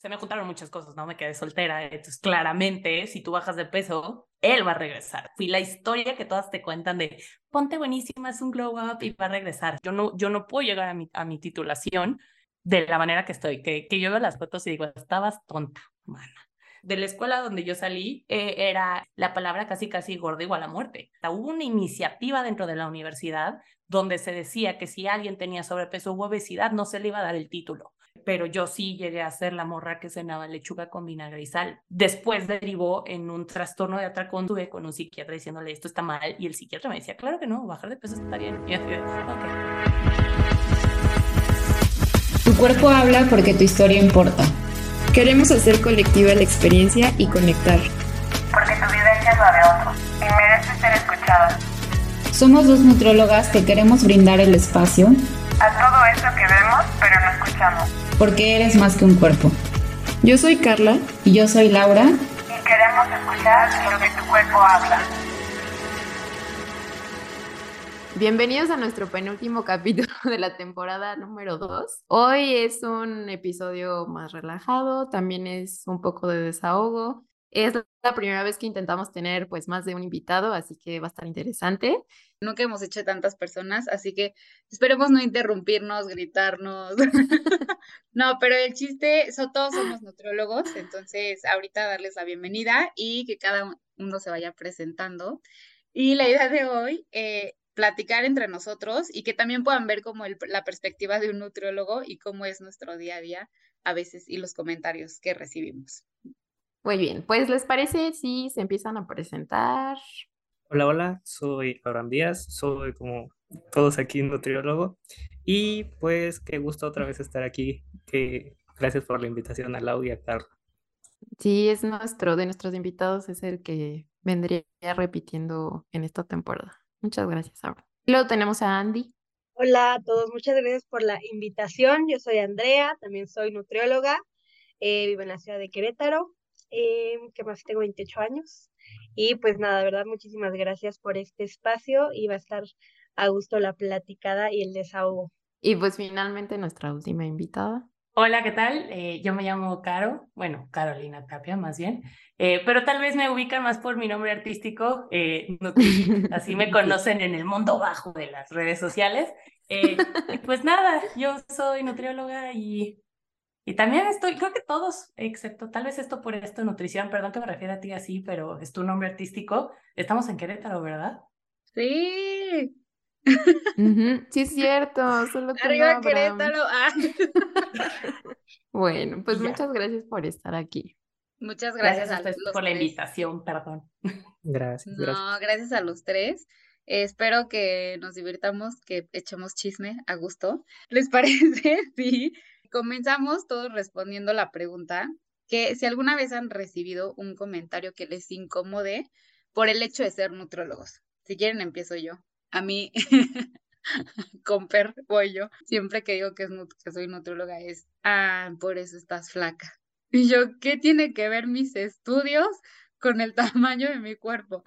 se me juntaron muchas cosas, ¿no? Me quedé soltera, entonces claramente si tú bajas de peso, él va a regresar. Fui la historia que todas te cuentan de ponte buenísima, es un glow up y va a regresar. Yo no, yo no puedo llegar a mi, a mi titulación de la manera que estoy, que, que yo veo las fotos y digo, estabas tonta, mana. De la escuela donde yo salí, eh, era la palabra casi, casi gorda igual a muerte. Hubo una iniciativa dentro de la universidad donde se decía que si alguien tenía sobrepeso u obesidad, no se le iba a dar el título pero yo sí llegué a ser la morra que cenaba lechuga con vinagre y sal. Después derivó en un trastorno de atracón, tuve con un psiquiatra diciéndole esto está mal y el psiquiatra me decía, claro que no, bajar de peso está bien. Y Tu cuerpo habla porque tu historia importa. Queremos hacer colectiva la experiencia y conectar. Porque tu vivencia es la de otros y merece ser escuchada. Somos dos nutriólogas que queremos brindar el espacio a todo esto que vemos, pero no escuchamos. Porque eres más que un cuerpo. Yo soy Carla y yo soy Laura. Y queremos escuchar lo que tu cuerpo habla. Bienvenidos a nuestro penúltimo capítulo de la temporada número 2. Hoy es un episodio más relajado, también es un poco de desahogo. Es la primera vez que intentamos tener pues más de un invitado, así que va a estar interesante. Nunca hemos hecho tantas personas, así que esperemos no interrumpirnos, gritarnos. no, pero el chiste, so, todos somos nutriólogos, entonces ahorita darles la bienvenida y que cada uno se vaya presentando. Y la idea de hoy, eh, platicar entre nosotros y que también puedan ver como la perspectiva de un nutriólogo y cómo es nuestro día a día a veces y los comentarios que recibimos. Muy bien, pues les parece si se empiezan a presentar. Hola, hola, soy Abraham Díaz, soy como todos aquí nutriólogo y pues qué gusto otra vez estar aquí. Que gracias por la invitación a Lau y a Carla. Sí, es nuestro, de nuestros invitados, es el que vendría repitiendo en esta temporada. Muchas gracias, Abraham. Luego tenemos a Andy. Hola a todos, muchas gracias por la invitación. Yo soy Andrea, también soy nutrióloga, eh, vivo en la ciudad de Querétaro eh, que más tengo 28 años. Y pues nada, verdad, muchísimas gracias por este espacio y va a estar a gusto la platicada y el desahogo. Y pues finalmente nuestra última invitada. Hola, ¿qué tal? Eh, yo me llamo Caro, bueno, Carolina Tapia más bien, eh, pero tal vez me ubican más por mi nombre artístico, eh, así me conocen en el mundo bajo de las redes sociales. pues nada, yo soy nutrióloga y y también estoy, creo que todos, excepto tal vez esto por esto, nutrición, perdón que me refiera a ti así, pero es tu nombre artístico. Estamos en Querétaro, ¿verdad? Sí. Sí, es cierto. Solo Arriba Querétaro. Ah. bueno, pues muchas gracias por estar aquí. Muchas gracias, a ustedes por la invitación, perdón. Gracias, gracias. No, gracias a los tres. espero que nos divirtamos, que echemos chisme a gusto. ¿Les parece? Sí. Comenzamos todos respondiendo la pregunta que si alguna vez han recibido un comentario que les incomode por el hecho de ser nutrólogos. Si quieren, empiezo yo. A mí, Comper, voy yo. Siempre que digo que, es, que soy nutróloga es, ah, por eso estás flaca. Y yo, ¿qué tiene que ver mis estudios con el tamaño de mi cuerpo?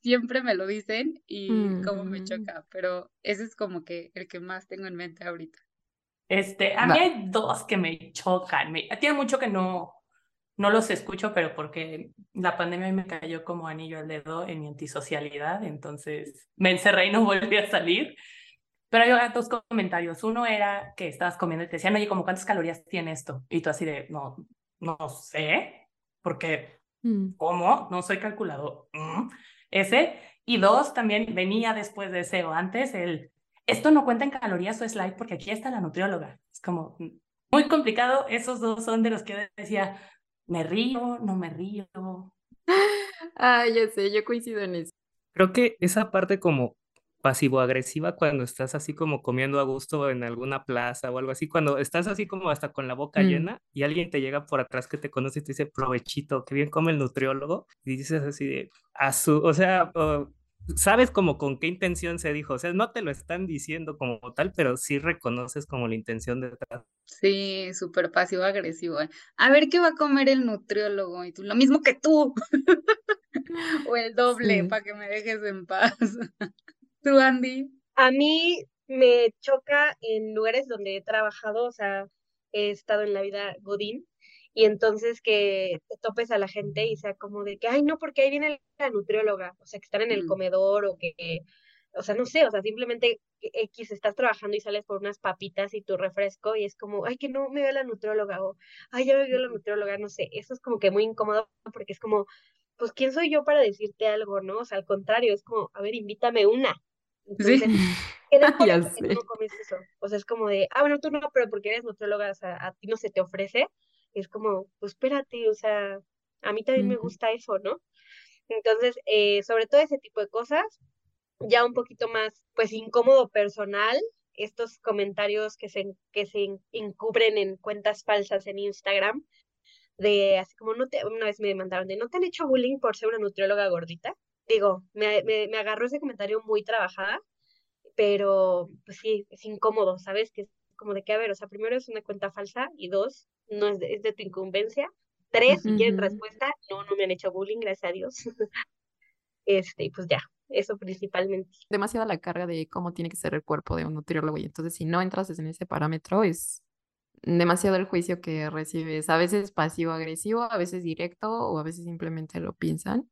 Siempre me lo dicen y como me choca, pero ese es como que el que más tengo en mente ahorita. Este, a mí hay dos que me chocan. Me, tiene mucho que no, no los escucho, pero porque la pandemia me cayó como anillo al dedo en mi antisocialidad, entonces me encerré y no volví a salir. Pero hay dos comentarios. Uno era que estabas comiendo y te decían, oye, ¿cómo cuántas calorías tiene esto? Y tú así de, no, no sé, porque, mm. ¿cómo? No soy calculado. Mm. Ese. Y dos, también venía después de ese o antes el, esto no cuenta en calorías o slide porque aquí está la nutrióloga. Es como muy complicado. Esos dos son de los que decía, me río, no me río. Ah, ya sé, yo coincido en eso. Creo que esa parte como pasivo-agresiva cuando estás así como comiendo a gusto en alguna plaza o algo así, cuando estás así como hasta con la boca mm. llena y alguien te llega por atrás que te conoce y te dice, provechito, que bien come el nutriólogo, y dices así de, a su, o sea, sabes como con qué intención se dijo, o sea, no te lo están diciendo como tal, pero sí reconoces como la intención detrás. Sí, súper pasivo agresivo. ¿eh? A ver qué va a comer el nutriólogo y tú, lo mismo que tú. o el doble para que me dejes en paz. ¿Tú, Andy? A mí me choca en lugares donde he trabajado, o sea, he estado en la vida Godín y entonces que te topes a la gente y sea como de que, ay, no, porque ahí viene la nutrióloga, o sea, que están en el Mm. comedor o que, o sea, no sé, o sea, simplemente X estás trabajando y sales por unas papitas y tu refresco y es como, ay, que no me veo la nutrióloga o, ay, ya me vio la nutrióloga, no sé, eso es como que muy incómodo porque es como, pues, ¿quién soy yo para decirte algo, no? O sea, al contrario, es como, a ver, invítame una. Entonces, Sí. ¿qué de por Ya porque tú sé. no comes eso? O sea, es como de, ah, bueno, tú no, pero porque eres nutrióloga, o sea, a ti no se te ofrece. Y es como, pues espérate, o sea, a mí también me Ujú. gusta eso, ¿no? Entonces, eh, sobre todo ese tipo de cosas, ya un poquito más, pues, incómodo personal, estos comentarios que se, que se en- encubren en cuentas falsas en Instagram, de así como, no te, una vez me mandaron de, ¿no te han hecho bullying por ser una nutrióloga gordita? Digo, me, me, me agarró ese comentario muy trabajada, pero pues sí, es incómodo, ¿sabes? Que es como de que, a ver, o sea, primero es una cuenta falsa y dos, no es de, es de tu incumbencia. Tres, si quieren Ujú. respuesta, no, no me han hecho bullying, gracias a Dios. Este, y pues ya, eso principalmente. Demasiada la carga de cómo tiene que ser el cuerpo de un nutriólogo y entonces si no entras en ese parámetro es demasiado el juicio que recibes, a veces pasivo-agresivo, a veces directo o a veces simplemente lo piensan.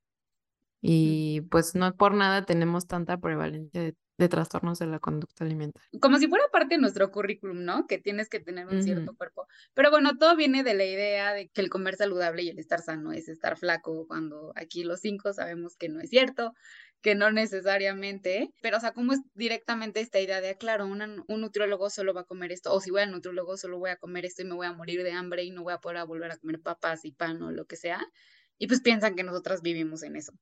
Y pues no por nada tenemos tanta prevalencia de, de trastornos de la conducta alimentaria. Como si fuera parte de nuestro currículum, ¿no? Que tienes que tener un cierto cuerpo. Pero bueno, todo viene de la idea de que el comer saludable y el estar sano es estar flaco, cuando aquí los cinco sabemos que no es cierto, que no necesariamente. Pero, o sea, ¿cómo es directamente esta idea de, ah, claro, una- un nutriólogo solo va a comer esto? O si voy al nutriólogo solo voy a comer esto y me voy a morir de hambre y no voy a poder volver a comer papas y pan o lo que sea. Y pues piensan que nosotras vivimos en eso.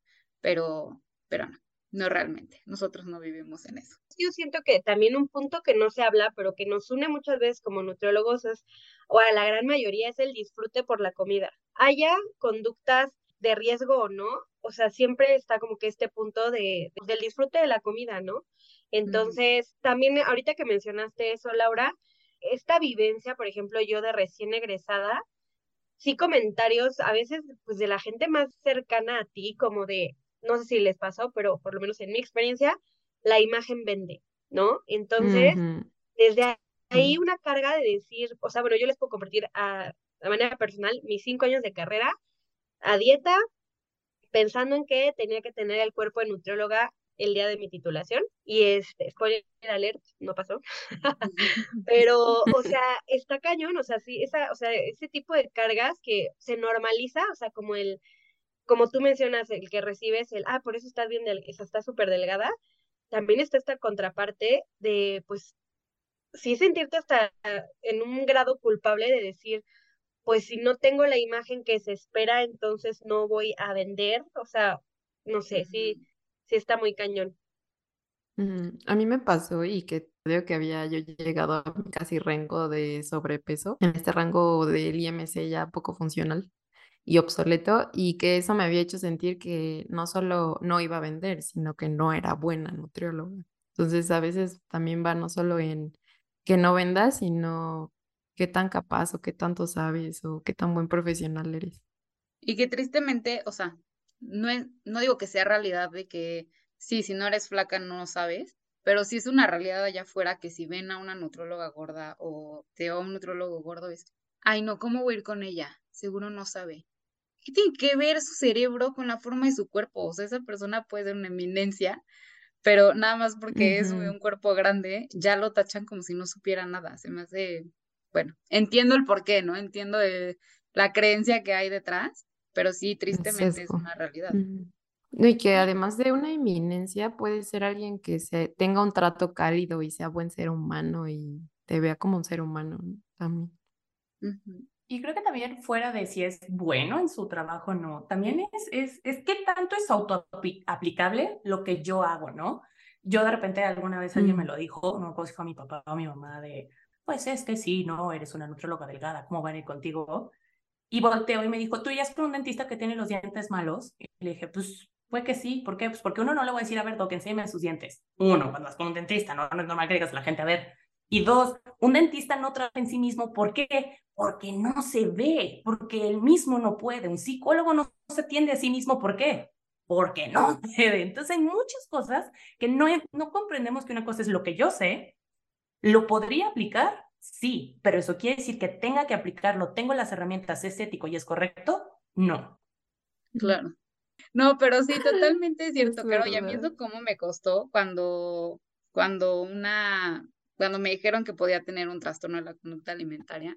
Pero, pero no, no realmente. Nosotros no vivimos en eso. Yo siento que también un punto que no se habla, pero que nos une muchas veces como nutriólogos es, o a la gran mayoría, es el disfrute por la comida. Haya conductas de riesgo o no, o sea, siempre está como que este punto de, del disfrute de la comida, ¿no? Entonces, también ahorita que mencionaste eso, Laura, esta vivencia, por ejemplo, yo de recién egresada, sí comentarios a veces pues de la gente más cercana a ti, como de, no sé si les pasó, pero por lo menos en mi experiencia, la imagen vende, ¿no? Entonces, desde ahí una carga de decir, o sea, bueno, yo les puedo compartir a, de manera personal mis cinco años de carrera a dieta, pensando en que tenía que tener el cuerpo de nutrióloga el día de mi titulación, y este, spoiler alert, no pasó. Pero, o sea, está cañón, o sea, sí, esa, o sea, ese tipo de cargas que se normaliza, o sea, como el, como tú mencionas, el que recibes el, ah, por eso estás bien, del, estás súper delgada, también está esta contraparte de, pues, sí sentirte hasta en un grado culpable de decir, pues si no tengo la imagen que se espera, entonces no voy a vender, o sea, no sé, sí, sí está muy cañón. A mí me pasó y que creo que había yo llegado a casi rango de sobrepeso, en este rango del IMC ya poco funcional y obsoleto, y que eso me había hecho sentir que no solo no iba a vender, sino que no era buena nutrióloga. Entonces, a veces también va no solo en que no vendas, sino qué tan capaz o qué tanto sabes o qué tan buen profesional eres. Y que tristemente, o sea, no, es, no digo que sea realidad de que sí, si no eres flaca no lo sabes, pero sí es una realidad allá afuera que si ven a una nutróloga gorda o te a un nutrólogo gordo es, ay no, ¿cómo voy a ir con ella? Seguro no sabe. ¿Qué tiene que ver su cerebro con la forma de su cuerpo? O sea, esa persona puede ser una eminencia, pero nada más porque es un cuerpo grande, ya lo tachan como si no supiera nada. Se me hace, bueno, entiendo el porqué, ¿no? Entiendo el- la creencia que hay detrás, pero sí, tristemente es una realidad. No, y que además de una eminencia puede ser alguien que se tenga un trato cálido y sea buen ser humano y te vea como un ser humano, ¿no? También. Ujú. Y creo que también fuera de si es bueno en su trabajo o no, también es, es, es qué tanto es autoaplicable lo que yo hago, ¿no? Yo de repente alguna vez alguien me Mm. lo dijo, no me dijo a mi papá o a mi mamá de, pues es que sí, no, eres una nutrióloga delgada, ¿cómo van a ir contigo? Y volteó y me dijo, ¿tú ya es con un dentista que tiene los dientes malos? Y le dije, pues, fue que sí, ¿por qué? Pues porque uno no le va a decir, a ver, Doc, enséñame sus dientes. Uno, cuando vas con un dentista, no, no es normal que digas a la gente, a ver. Y dos, un dentista no trabaja en sí mismo, ¿por qué? Porque no se ve, porque él mismo no puede. Un psicólogo no se atiende a sí mismo, ¿por qué? Porque no puede. Entonces hay muchas cosas que no, no comprendemos que una cosa es lo que yo sé, lo podría aplicar Sí, pero eso quiere decir que tenga que aplicarlo, tengo las herramientas, es ético y es correcto. No. Claro. No, pero sí, totalmente es cierto, Caro, y a mí verdad. eso cómo me costó cuando, cuando una, cuando me dijeron que podía tener un trastorno de la conducta alimentaria.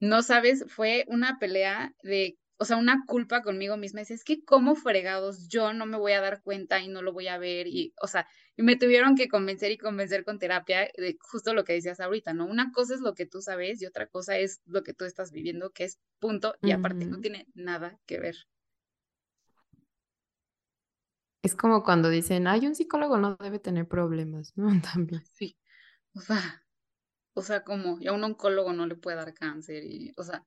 No sabes, fue una pelea de, o sea, una culpa conmigo misma. Dice, es que cómo fregados yo no me voy a dar cuenta y no lo voy a ver. Y, o sea, y me tuvieron que convencer y convencer con terapia de justo lo que decías ahorita, ¿no? Una cosa es lo que tú sabes y otra cosa es lo que tú estás viviendo, que es punto, y aparte no tiene nada que ver. Es como cuando dicen, ay, un psicólogo no debe tener problemas, ¿no? También. Sí, o sea, o sea, como, y a un oncólogo no le puede dar cáncer y, o sea,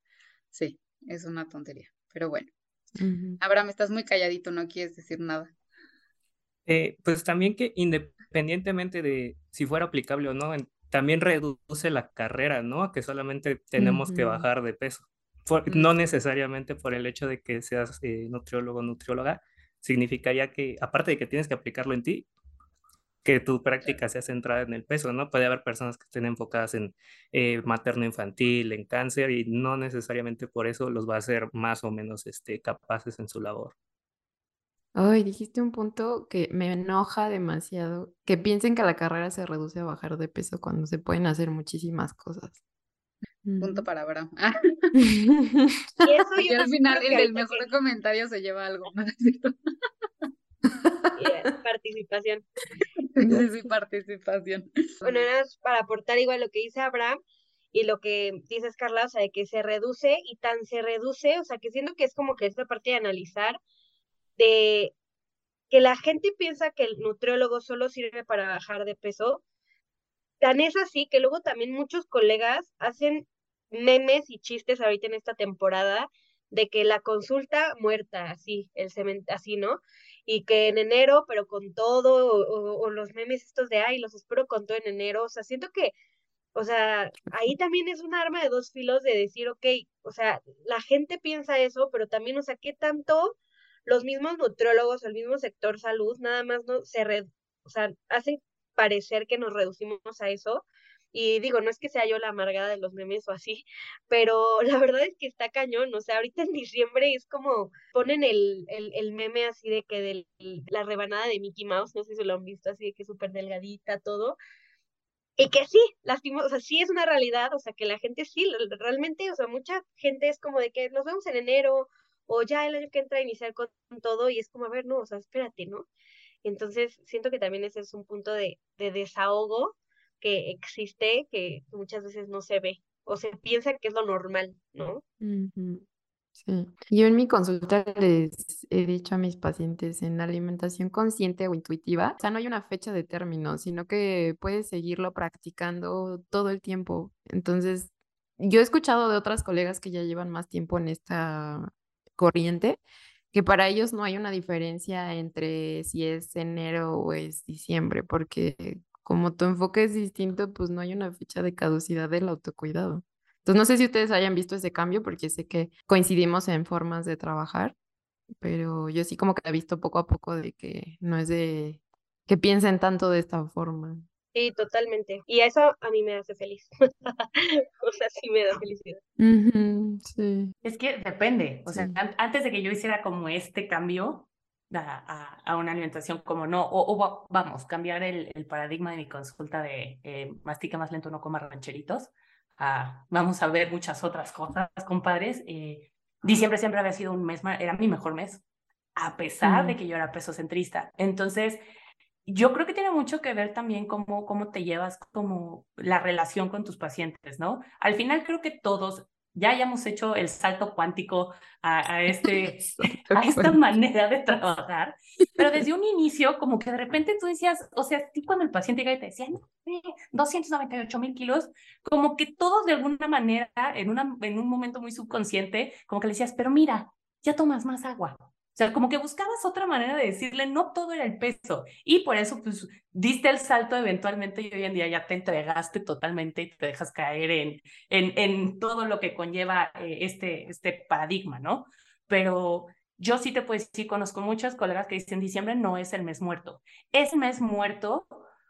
sí, es una tontería. Pero bueno, Ujú. Abraham, estás muy calladito, no quieres decir nada. Eh, pues también que independientemente de si fuera aplicable o no, en- también reduce la carrera, ¿no? A que solamente tenemos que bajar de peso. Por- Mm, no necesariamente por el hecho de que seas eh, nutriólogo o nutrióloga, significaría que, aparte de que tienes que aplicarlo en ti, que tu práctica sea centrada en el peso, ¿no? Puede haber personas que estén enfocadas en eh, materno-infantil, en cáncer, y no necesariamente por eso los va a hacer más o menos este, capaces en su labor. Ay, dijiste un punto que me enoja demasiado, que piensen que la carrera se reduce a bajar de peso cuando se pueden hacer muchísimas cosas. punto para Abraham. Ah, Y eso y al final el del mejor que comentario se lleva algo, ¿no participación. Sí, sí, participación. Bueno, nada más para aportar igual lo que dice Abraham y lo que dices Carla, o sea, de que se reduce y tan se reduce, o sea, que siento que es como que esta parte de analizar, de que la gente piensa que el nutriólogo solo sirve para bajar de peso, tan es así que luego también muchos colegas hacen memes y chistes ahorita en esta temporada de que la consulta muerta, así, el cemento, así, ¿no? Y que en enero, pero con todo, o, o- los memes estos de, ay, los espero con todo en enero, o sea, siento que, o sea, ahí también es un arma de dos filos de decir, ok, o sea, la gente piensa eso, pero también, o sea, ¿qué tanto los mismos nutriólogos, el mismo sector salud, nada más no se, re, o sea, hacen parecer que nos reducimos a eso? Y digo, no es que sea yo la amargada de los memes o así, pero la verdad es que está cañón, o sea, ahorita en diciembre es como ponen el, el, el meme así de que de la rebanada de Mickey Mouse, no sé si lo han visto, así de que súper delgadita, todo, y que sí, lastimos, o sea, sí es una realidad, o sea, que la gente sí, realmente, o sea, mucha gente es como de que nos vemos en enero, o ya el año que entra a iniciar con todo, y es como, a ver, no, o sea, espérate, ¿no? Entonces, siento que también ese es un punto de, de desahogo que existe, que muchas veces no se ve, o se piensa que es lo normal, ¿no? Sí. Yo en mi consulta les he dicho a mis pacientes en alimentación consciente o intuitiva, o sea, no hay una fecha de término, sino que puedes seguirlo practicando todo el tiempo. Entonces, yo he escuchado de otras colegas que ya llevan más tiempo en esta corriente, que para ellos no hay una diferencia entre si es enero o es diciembre, porque como tu enfoque es distinto, pues no hay una fecha de caducidad del autocuidado. Entonces, no sé si ustedes hayan visto ese cambio, porque sé que coincidimos en formas de trabajar, pero yo sí como que he visto poco a poco de que no es de que piensen tanto de esta forma. Sí, totalmente. Y eso a mí me hace feliz. o sea, sí me da felicidad. Ujú, sí, Es que depende, o sea, sí. antes de que yo hiciera como este cambio a, a- una alimentación como no, o, o va- vamos, cambiar el, el paradigma de mi consulta de eh, mastica más lento, no coma rancheritos, a vamos a ver muchas otras cosas, compadres. eh, diciembre siempre había sido un mes, era mi mejor mes, a pesar de Mm, que yo era peso centrista. Entonces, yo creo que tiene mucho que ver también cómo, cómo te llevas como la relación con tus pacientes, ¿no? Al final creo que todos ya hayamos hecho el salto cuántico a, a este, a esta manera de trabajar, pero desde un inicio como que de repente tú decías, o sea, sí cuando el paciente llega y te decía, no, eh, 298 mil kilos, como que todos de alguna manera, en, una, en un momento muy subconsciente, como que le decías, pero mira, ya tomas más agua. O sea, como que buscabas otra manera de decirle, no todo era el peso. Y por eso, pues, diste el salto eventualmente y hoy en día ya te entregaste totalmente y te dejas caer en, en, en todo lo que conlleva eh, este, este paradigma, ¿no? Pero yo sí te puedo decir, conozco muchas colegas que dicen, diciembre no es el mes muerto. Es mes muerto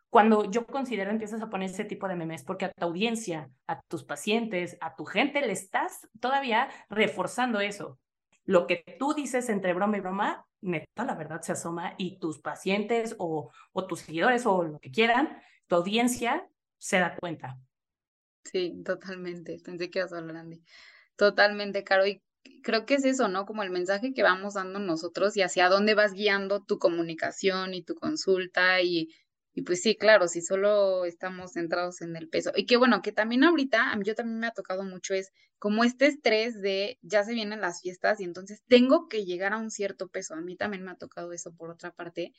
cuando yo considero empiezas a poner ese tipo de memes, porque a tu audiencia, a tus pacientes, a tu gente, le estás todavía reforzando eso. Lo que tú dices entre broma y broma, neta, la verdad se asoma y tus pacientes o, tus seguidores o lo que quieran, tu audiencia se da cuenta. Sí, totalmente. Pensé que ibas a hablar, Andy. Totalmente, Caro. Y creo que es eso, ¿no? Como el mensaje que vamos dando nosotros y hacia dónde vas guiando tu comunicación y tu consulta y y pues sí, claro, si solo estamos centrados en el peso. Y que bueno, que también ahorita, a mí yo también me ha tocado mucho es como este estrés de ya se vienen las fiestas y entonces tengo que llegar a un cierto peso. A mí también me ha tocado eso por otra parte.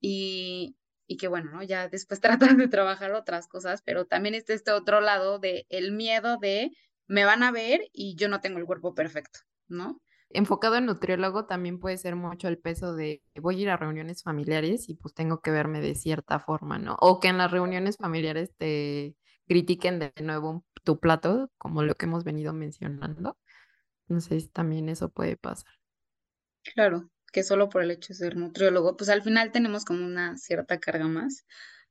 Y, y que bueno, ¿no? Ya después tratas de trabajar otras cosas, pero también está este otro lado de el miedo de me van a ver y yo no tengo el cuerpo perfecto, ¿no? Enfocado en nutriólogo también puede ser mucho el peso de voy a ir a reuniones familiares y pues tengo que verme de cierta forma, ¿no? O que en las reuniones familiares te critiquen de nuevo tu plato, como lo que hemos venido mencionando. Si también eso puede pasar. Claro, que solo por el hecho de ser nutriólogo, pues al final tenemos como una cierta carga más,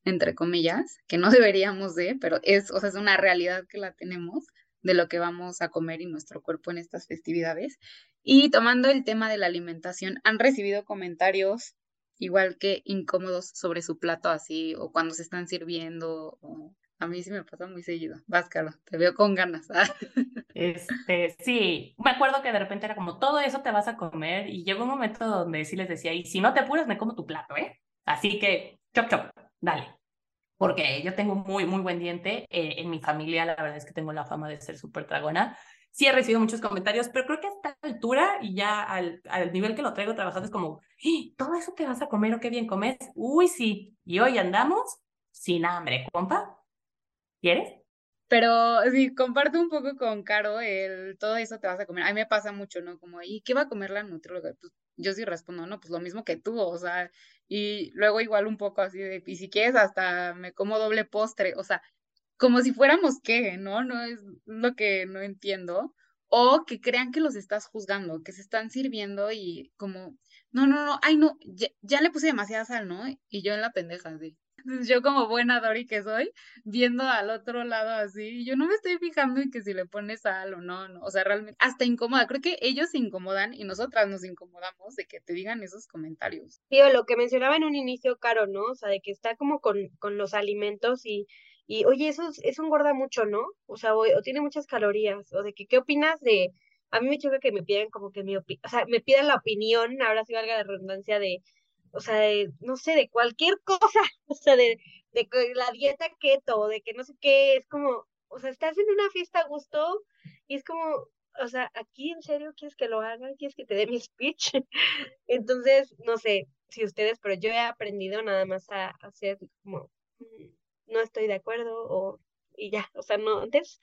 entre comillas, que no deberíamos de, pero es, o sea, es una realidad que la tenemos de lo que vamos a comer y nuestro cuerpo en estas festividades. Y tomando el tema de la alimentación, ¿han recibido comentarios igual que incómodos sobre su plato así o cuando se están sirviendo? A mí sí me pasa muy seguido. Váscalo, te veo con ganas. Este, sí, me acuerdo que de repente era como, todo eso te vas a comer y llegó un momento donde sí les decía, y si no te apuras, me como tu plato, ¿eh? Así que, chop, chop, dale porque yo tengo muy, muy buen diente. Eh, en mi familia, la verdad es que tengo la fama de ser súper dragona. Sí he recibido muchos comentarios, pero creo que a esta altura y ya al, al nivel que lo traigo trabajando es como, ¡Ah! ¿todo eso te vas a comer o qué bien comes? Uy, sí. Y hoy andamos sin hambre, compa. ¿Quieres? Pero sí, comparto un poco con Caro el todo eso te vas a comer. A mí me pasa mucho, ¿no? Como, ¿y qué va a comer la nutrióloga? Pues yo sí respondo, no, pues lo mismo que tú, o sea, y luego igual un poco así de, y si quieres hasta me como doble postre, o sea, como si fuéramos qué, ¿no? No es lo que no entiendo. O que crean que los estás juzgando, que se están sirviendo y como, no, no, no, ay, no, ya, ya le puse demasiada sal, ¿no? Y yo en la pendeja, así yo como buena Dori que soy, viendo al otro lado así, yo no me estoy fijando en que si le pones sal o no, no, o sea, realmente, hasta incomoda, creo que ellos se incomodan y nosotras nos incomodamos de que te digan esos comentarios. Sí, o lo que mencionaba en un inicio, Caro, ¿no? O sea, de que está como con, con los alimentos y, y, oye, eso, eso engorda mucho, ¿no? O sea, o, tiene muchas calorías, o de que, ¿qué opinas de...? A mí me choca que me piden como que mi opinión, o sea, me pidan la opinión, ahora sí valga la redundancia de, o sea, de, no sé, de cualquier cosa, o sea, de, de la dieta keto, de que no sé qué, es como, o sea, estás en una fiesta a gusto y es como, o sea, aquí en serio quieres que lo haga, quieres que te dé mi speech. Entonces, no sé si ustedes, pero yo he aprendido nada más a hacer como, mm, no estoy de acuerdo o, y ya, o sea, no, antes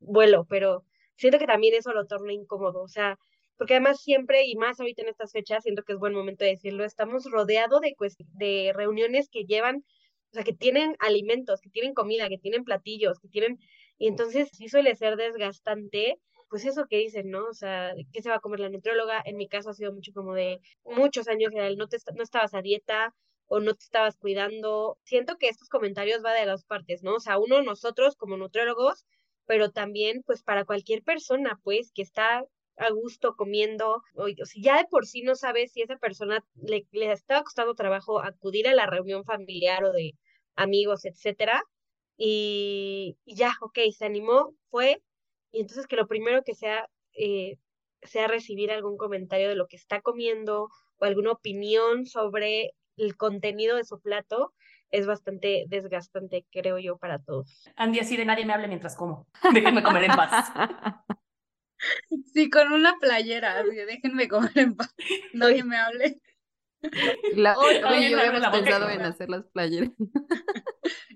vuelo, pero siento que también eso lo torna incómodo, o sea, porque además siempre y más ahorita en estas fechas, siento que es buen momento de decirlo, estamos rodeados de, de reuniones que llevan, o sea, que tienen alimentos, que tienen comida, que tienen platillos, que tienen, y entonces sí suele ser desgastante, pues eso que dicen, ¿no? O sea, ¿qué se va a comer la nutrióloga? En mi caso ha sido mucho como de muchos años, no, te, no estabas a dieta, o no te estabas cuidando. Siento que estos comentarios va de las partes, ¿no? O sea, uno, nosotros como nutriólogos, pero también pues para cualquier persona pues que está a gusto comiendo, o, si ya de por sí no sabes si esa persona le, le estaba costando trabajo acudir a la reunión familiar o de amigos, etcétera, y, ya, ok, se animó, fue, y entonces que lo primero que sea, eh, sea recibir algún comentario de lo que está comiendo o alguna opinión sobre el contenido de su plato, es bastante desgastante, creo yo, para todos. Andy, así de nadie me hable mientras como. Déjenme comer en paz. Sí, con una playera, así, déjenme comer en paz, nadie me hable. La, oye, yo habíamos pensado en hacer las playeras.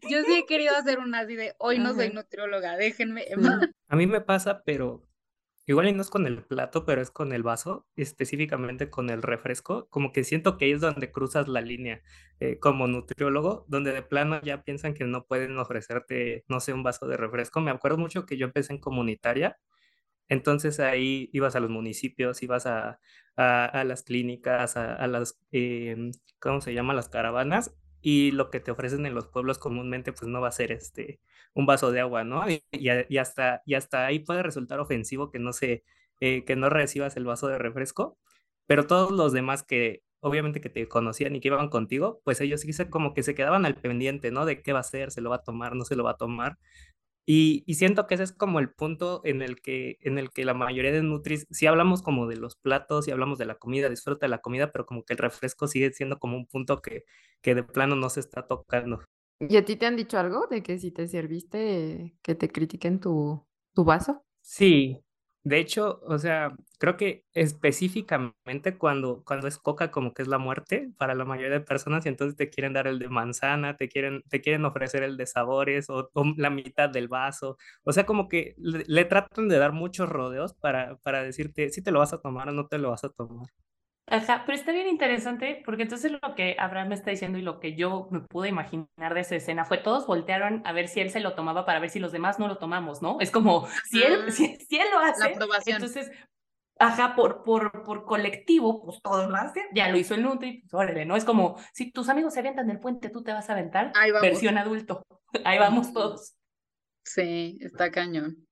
Yo sí he querido hacer una así de, hoy no soy nutrióloga, déjenme en paz. A mí me pasa, pero igual no es con el plato, pero es con el vaso, específicamente con el refresco, como que siento que ahí es donde cruzas la línea eh, como nutriólogo, donde de plano ya piensan que no pueden ofrecerte, no sé, un vaso de refresco. Me acuerdo mucho que yo empecé en comunitaria entonces ahí ibas a los municipios, ibas a, a, las clínicas, a, las, em, ¿cómo se llama? Las caravanas, y lo que te ofrecen en los pueblos comúnmente pues no va a ser este un vaso de agua, ¿no? Y, hasta, y hasta ahí puede resultar ofensivo que no se, eh, que no recibas el vaso de refresco, pero todos los demás que obviamente que te conocían y que iban contigo, pues ellos sí como que se quedaban al pendiente, ¿no? De qué va a hacer, se lo va a tomar, no se lo va a tomar. Y, y, siento que ese es como el punto en el que, en el que la mayoría de Nutris, si hablamos como de los platos, si hablamos de la comida, disfruta de la comida, pero como que el refresco sigue siendo como un punto que, que de plano no se está tocando. ¿Y a ti te han dicho algo de que si te serviste, que te critiquen tu, tu vaso? Sí, de hecho, o sea, creo que específicamente cuando, cuando es coca como que es la muerte para la mayoría de personas y entonces te quieren dar el de manzana, te quieren, te quieren ofrecer el de sabores o, la mitad del vaso. O sea, como que le, tratan de dar muchos rodeos para, para decirte si te lo vas a tomar o no te lo vas a tomar. Ajá, pero está bien interesante porque entonces lo que Abraham me está diciendo y lo que yo me pude imaginar de esa escena fue todos voltearon a ver si él se lo tomaba para ver si los demás no lo tomamos, ¿no? Es como, si él, si, él lo hace, entonces, ajá, por, por, por colectivo, pues todos lo hacen, ya lo hizo el Nutri, pues órale, ¿no? Es como, si tus amigos se avientan del puente, tú te vas a aventar, Ahí versión adulto, ahí vamos todos. Sí, está cañón,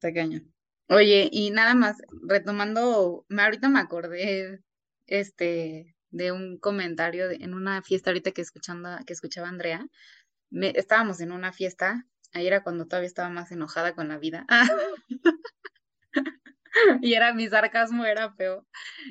está cañón. Oye, y nada más, retomando, ahorita me acordé este, de un comentario en una fiesta ahorita que, escuchando, que escuchaba Andrea. Me, estábamos en una fiesta, ahí era cuando todavía estaba más enojada con la vida. y era mi sarcasmo, era feo.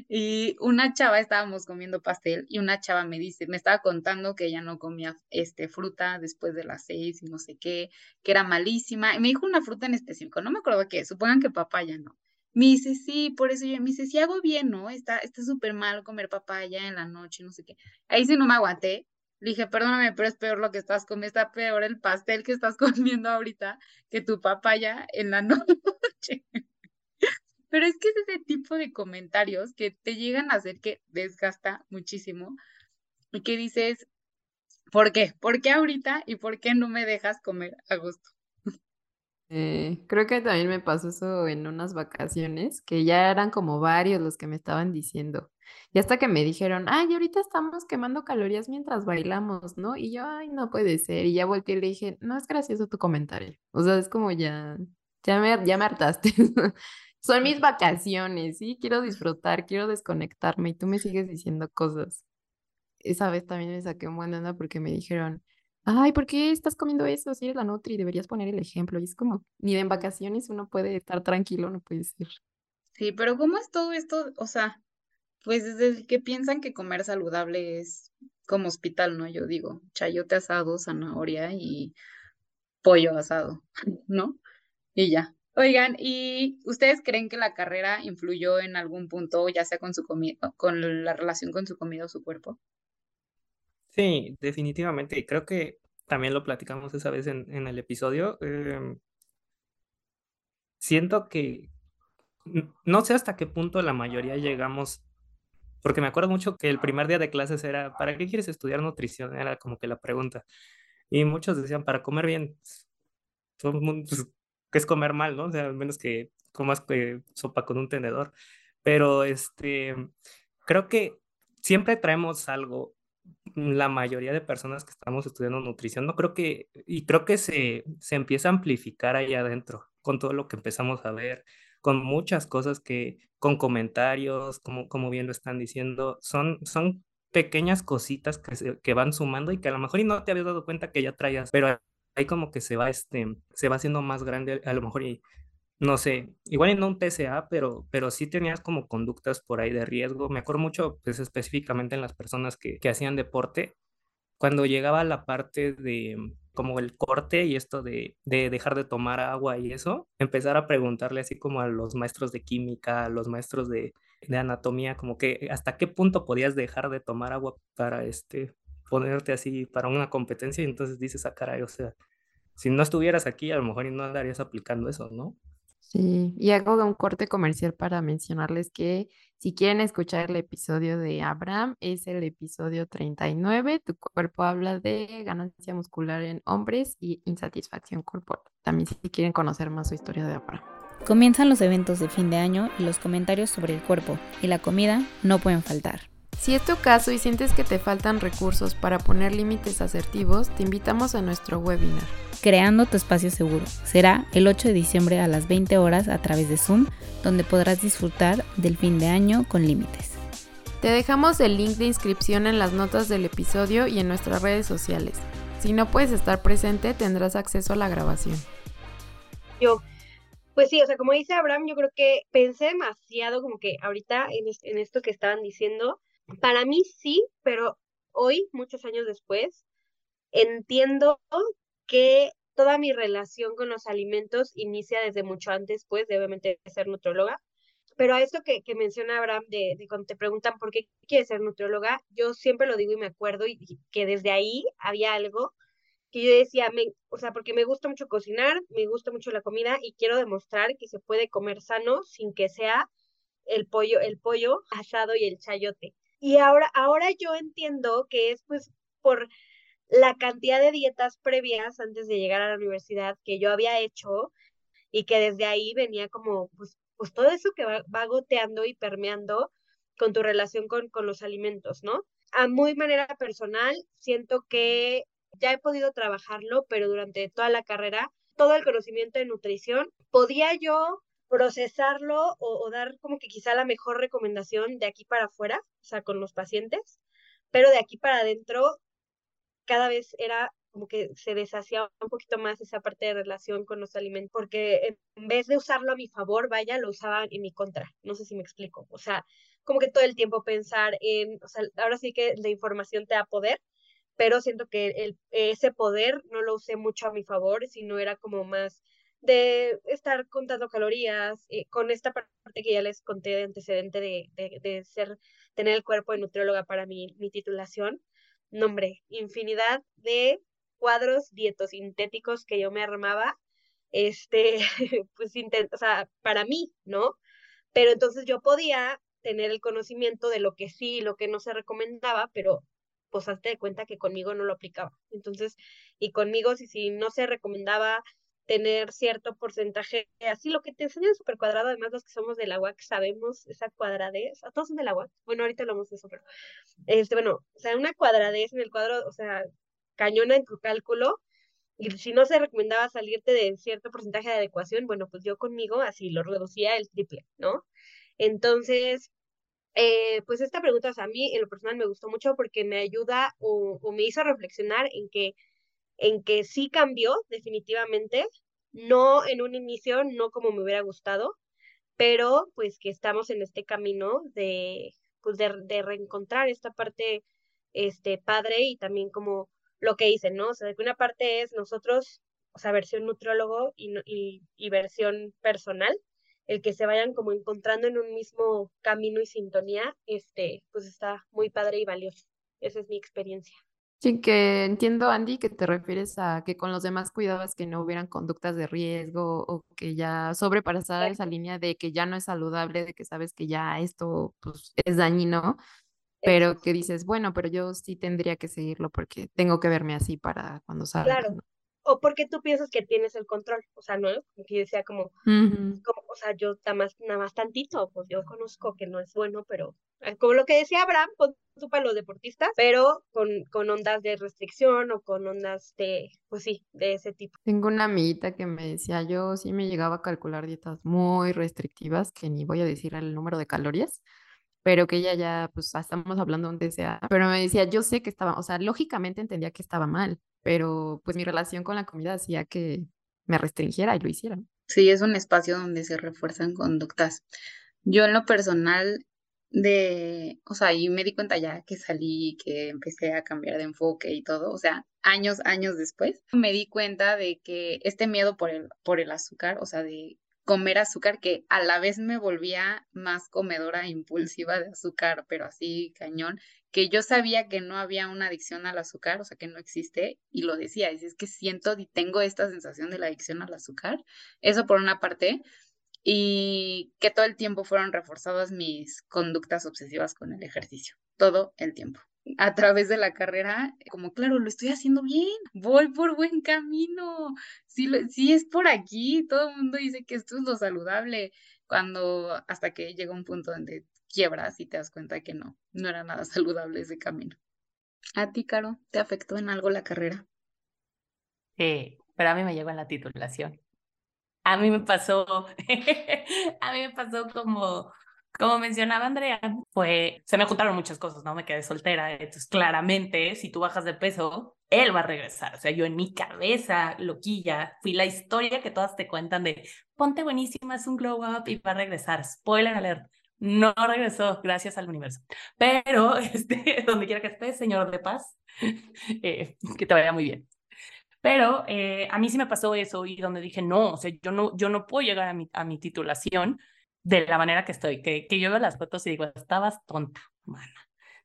Y una chava, estábamos comiendo pastel y una chava me dice, me estaba contando que ella no comía este, fruta después de las seis y no sé qué, que era malísima. Y me dijo una fruta en específico, no me acuerdo qué, supongan que papaya no. Me dice, sí, por eso yo, me dice, sí hago bien, ¿no? Está súper mal comer papaya en la noche, no sé qué. Ahí sí no me aguanté. Le dije, perdóname, pero es peor lo que estás comiendo, está peor el pastel que estás comiendo ahorita que tu papaya en la noche. Pero es que es ese tipo de comentarios que te llegan a hacer que desgasta muchísimo y que dices, ¿por qué? ¿Por qué ahorita y por qué no me dejas comer a gusto? Eh, creo que también me pasó eso en unas vacaciones, que ya eran como varios los que me estaban diciendo. Y hasta que me dijeron, ay, ahorita estamos quemando calorías mientras bailamos, ¿no? Y yo, ay, no puede ser. Y ya volteé y le dije, no es gracioso tu comentario. O sea, es como ya, ya me, ya me hartaste. Son mis vacaciones, ¿sí? Quiero disfrutar, quiero desconectarme y tú me sigues diciendo cosas. Esa vez también me saqué un buen onda porque me dijeron, ay, ¿por qué estás comiendo eso? Si eres la Nutri, deberías poner el ejemplo. Y es como, ni en vacaciones uno puede estar tranquilo, no puede ser. Sí, pero ¿cómo es todo esto? O sea, pues desde que piensan que comer saludable es como hospital, ¿no? Yo digo, chayote asado, zanahoria y pollo asado, ¿no? Y ya. Oigan, ¿y ustedes creen que la carrera influyó en algún punto, ya sea con su comida, con la relación con su comida o su cuerpo? Sí, definitivamente. Creo que también lo platicamos esa vez en, el episodio. Em, siento que no sé hasta qué punto la mayoría llegamos, porque me acuerdo mucho que el primer día de clases era, ¿para qué quieres estudiar nutrición? Era como que la pregunta. Y muchos decían, para comer bien. Todo el mundo, pues, que es comer mal, ¿no? O sea, menos que comas que sopa con un tenedor. Pero este, creo que siempre traemos algo la mayoría de personas que estamos estudiando nutrición, no creo que, y creo que se, se empieza a amplificar ahí adentro con todo lo que empezamos a ver, con muchas cosas que, con comentarios, como, como bien lo están diciendo, son, son pequeñas cositas que, que van sumando y que a lo mejor y no te habías dado cuenta que ya traías, pero ahí como que se va, este, se va haciendo más grande a lo mejor y no sé, igual en un TCA, pero, pero sí tenías como conductas por ahí de riesgo. Me acuerdo mucho, pues específicamente en las personas que, que hacían deporte, cuando llegaba la parte de como el corte y esto de, de, dejar de tomar agua y eso, empezar a preguntarle así como a los maestros de química, a los maestros de, de anatomía, como que hasta qué punto podías dejar de tomar agua para este ponerte así para una competencia y entonces dices, ah, caray, o sea, si no estuvieras aquí, a lo mejor no andarías aplicando eso, ¿no? Sí, y hago un corte comercial para mencionarles que si quieren escuchar el episodio de Abraham, es el episodio 39. Tu cuerpo habla de ganancia muscular en hombres y insatisfacción corporal. También si quieren conocer más su historia de Abraham. Comienzan los eventos de fin de año y los comentarios sobre el cuerpo y la comida no pueden faltar. Si es tu caso y sientes que te faltan recursos para poner límites asertivos, te invitamos a nuestro webinar. Creando tu espacio seguro. Será el 8 de diciembre a las 20 horas a través de Zoom, donde podrás disfrutar del fin de año con límites. Te dejamos el link de inscripción en las notas del episodio y en nuestras redes sociales. Si no puedes estar presente, tendrás acceso a la grabación. Yo, pues sí, o sea, como dice Abraham, yo creo que pensé demasiado como que ahorita en, en esto que estaban diciendo, para mí sí, pero hoy, muchos años después, entiendo que toda mi relación con los alimentos inicia desde mucho antes, pues, de obviamente ser nutrióloga. Pero a esto que, que menciona Abraham, de, de, cuando te preguntan por qué quieres ser nutrióloga, yo siempre lo digo y me acuerdo y, y que desde ahí había algo que yo decía, me, o sea, porque me gusta mucho cocinar, me gusta mucho la comida y quiero demostrar que se puede comer sano sin que sea el pollo, el pollo asado y el chayote. Y ahora, ahora yo entiendo que es pues por la cantidad de dietas previas antes de llegar a la universidad que yo había hecho y que desde ahí venía como pues, pues todo eso que va, goteando y permeando con tu relación con, con los alimentos, ¿no? A muy manera personal, siento que ya he podido trabajarlo, pero durante toda la carrera, todo el conocimiento de nutrición, podía yo procesarlo o, dar como que quizá la mejor recomendación de aquí para afuera, o sea, con los pacientes, pero de aquí para adentro cada vez era como que se deshacía un poquito más esa parte de relación con los alimentos, porque en vez de usarlo a mi favor, vaya, lo usaba en mi contra. No sé si me explico. O sea, como que todo el tiempo pensar en, o sea, ahora sí que la información te da poder, pero siento que ese poder no lo usé mucho a mi favor, sino era como más de estar contando calorías, eh, con esta parte que ya les conté de antecedente de, de, de, ser, tener el cuerpo de nutrióloga para mi, mi titulación, nombre, infinidad de cuadros dietosintéticos que yo me armaba, este, pues, intent o sea, para mí, ¿no? Pero entonces yo podía tener el conocimiento de lo que sí y lo que no se recomendaba, pero pues hazte de cuenta que conmigo no lo aplicaba. Entonces, y conmigo, si, si no se recomendaba tener cierto porcentaje, así lo que te enseña el super cuadrado, además los que somos de la UAC sabemos esa cuadradez, a todos son de la UAC, bueno, ahorita hablamos de eso, pero, este, bueno, o sea, una cuadradez en el cuadro, o sea, cañona en tu cálculo, y si no se recomendaba salirte de cierto porcentaje de adecuación, bueno, pues yo conmigo así lo reducía el triple, ¿no? Entonces, eh, pues esta pregunta, o sea, a mí en lo personal me gustó mucho porque me ayuda o, o me hizo reflexionar en que en que sí cambió definitivamente, no en un inicio, no como me hubiera gustado, pero pues que estamos en este camino de, pues de, de reencontrar esta parte este, padre y también como lo que dicen, ¿no? O sea, de que una parte es nosotros, o sea, versión nutriólogo y, y, y versión personal, el que se vayan como encontrando en un mismo camino y sintonía, este, pues está muy padre y valioso. Esa es mi experiencia. Sí, que entiendo, Andy, que te refieres a que con los demás cuidabas que no hubieran conductas de riesgo o que ya sobrepasara esa línea de que ya no es saludable, de que sabes que ya esto pues, es dañino, pero que dices, bueno, pero yo sí tendría que seguirlo porque tengo que verme así para cuando salga. Claro. ¿no? O porque tú piensas que tienes el control, o sea, no, como que yo decía como, Uh -huh. como, o sea, yo nada más, nada más tantito, pues yo conozco que no es bueno, pero eh, como lo que decía Abraham, con tú para los deportistas, pero con, con ondas de restricción o con ondas de, pues sí, de ese tipo. Tengo una amiguita que me decía, yo sí me llegaba a calcular dietas muy restrictivas, que ni voy a decir el número de calorías, pero que ella ya, pues estamos hablando de un DCA, pero me decía, yo sé que estaba, o sea, lógicamente entendía que estaba mal, pero pues mi relación con la comida hacía que me restringiera y lo hiciera. Sí, es un espacio donde se refuerzan conductas. Yo en lo personal de, o sea, y me di cuenta ya que salí, que empecé a cambiar de enfoque y todo, o sea, años, años después, me di cuenta de que este miedo por el, por el azúcar, o sea, de comer azúcar, que a la vez me volvía más comedora impulsiva de azúcar, pero así cañón, que yo sabía que no había una adicción al azúcar, o sea, que no existe, y lo decía, es, es que siento y tengo esta sensación de la adicción al azúcar, eso por una parte, y que todo el tiempo fueron reforzadas mis conductas obsesivas con el ejercicio, todo el tiempo. A través de la carrera, como claro, lo estoy haciendo bien, voy por buen camino, si sí es por aquí, todo el mundo dice que esto es lo saludable, cuando hasta que llega un punto donde quiebras y te das cuenta que no, no era nada saludable ese camino. ¿A ti, Caro, te afectó en algo la carrera? Sí, pero a mí me llegó en la titulación. A mí me pasó, a mí me pasó como, como mencionaba Andrea, fue, se me juntaron muchas cosas, ¿no? Me quedé soltera, entonces claramente si tú bajas de peso, él va a regresar. O sea, yo en mi cabeza, loquilla, fui la historia que todas te cuentan de ponte buenísima, es un glow up y va a regresar. Spoiler alert. No regresó, gracias al universo. Pero, este, donde quiera que estés, señor de paz, eh, que te vaya muy bien. Pero eh, a mí sí me pasó eso y donde dije, no, o sea, yo no, yo no puedo llegar a mi, a mi titulación de la manera que estoy, que, que yo veo las fotos y digo, estabas tonta, mana.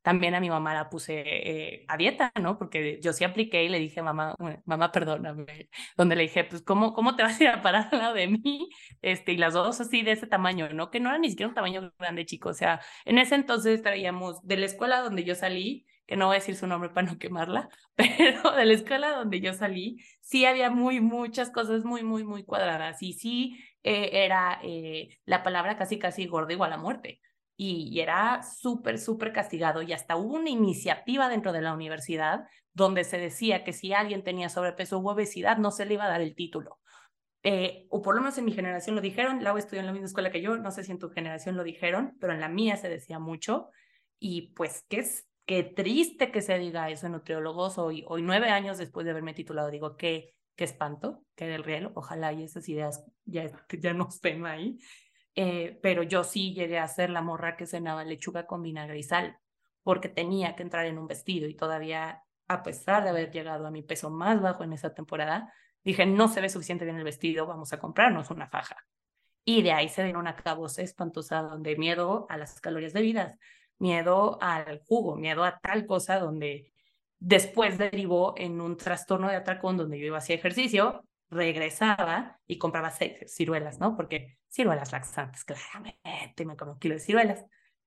También a mi mamá la puse eh, a dieta, ¿no? Porque yo sí apliqué y le dije, mamá, mamá, perdóname. Donde le dije, pues, ¿cómo, cómo te vas a ir a parar al lado de mí? Este, y las dos así de ese tamaño, ¿no? Que no era ni siquiera un tamaño grande, chico. O sea, en ese entonces traíamos de la escuela donde yo salí, que no voy a decir su nombre para no quemarla, pero de la escuela donde yo salí, sí había muy, muchas cosas muy, muy, muy cuadradas y sí eh, era eh, la palabra casi, casi gorda igual a muerte. Y, y era súper, súper castigado y hasta hubo una iniciativa dentro de la universidad donde se decía que si alguien tenía sobrepeso u obesidad no se le iba a dar el título. Eh, o por lo menos en mi generación lo dijeron, Lau estudió en la misma escuela que yo, no sé si en tu generación lo dijeron, pero en la mía se decía mucho. Y pues, ¿qué es qué triste que se diga eso en nutriólogos hoy, hoy nueve años después de haberme titulado, digo, qué, qué espanto, qué del riel, ojalá y esas ideas ya, ya no estén ahí, eh, pero yo sí llegué a ser la morra que cenaba lechuga con vinagre y sal, porque tenía que entrar en un vestido y todavía, a pesar de haber llegado a mi peso más bajo en esa temporada, dije, no se ve suficiente bien el vestido, vamos a comprarnos una faja. Y de ahí se vino una cabosa espantosa donde miedo a las calorías debidas, miedo al jugo, miedo a tal cosa donde después derivó en un trastorno de atracón donde yo iba a hacer ejercicio, regresaba y compraba ciruelas, ¿no? Porque ciruelas laxantes, claramente, me comí un kilo de ciruelas.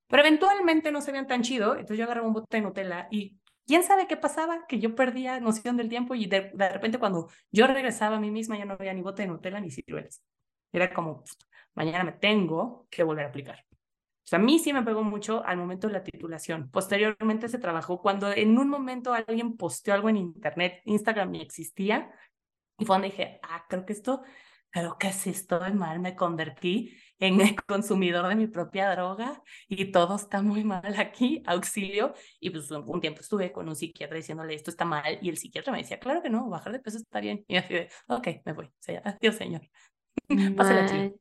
Pero eventualmente no se veían tan chido, entonces yo agarraba un bote de Nutella y quién sabe qué pasaba, que yo perdía noción del tiempo y de, de repente cuando yo regresaba a mí misma ya no había ni bote de Nutella ni ciruelas. Era como, mañana me tengo que volver a aplicar. A mí sí me pegó mucho al momento de la titulación. Posteriormente se trabajó cuando en un momento alguien posteó algo en internet, Instagram ni existía, y fue donde dije, ah, creo que esto, creo que es esto de mal, me convertí en el consumidor de mi propia droga y todo está muy mal aquí, auxilio. Y pues un tiempo estuve con un psiquiatra diciéndole esto está mal y el psiquiatra me decía, claro que no, bajar de peso está bien. Y así de, ok, me voy, adiós señor. Pásale.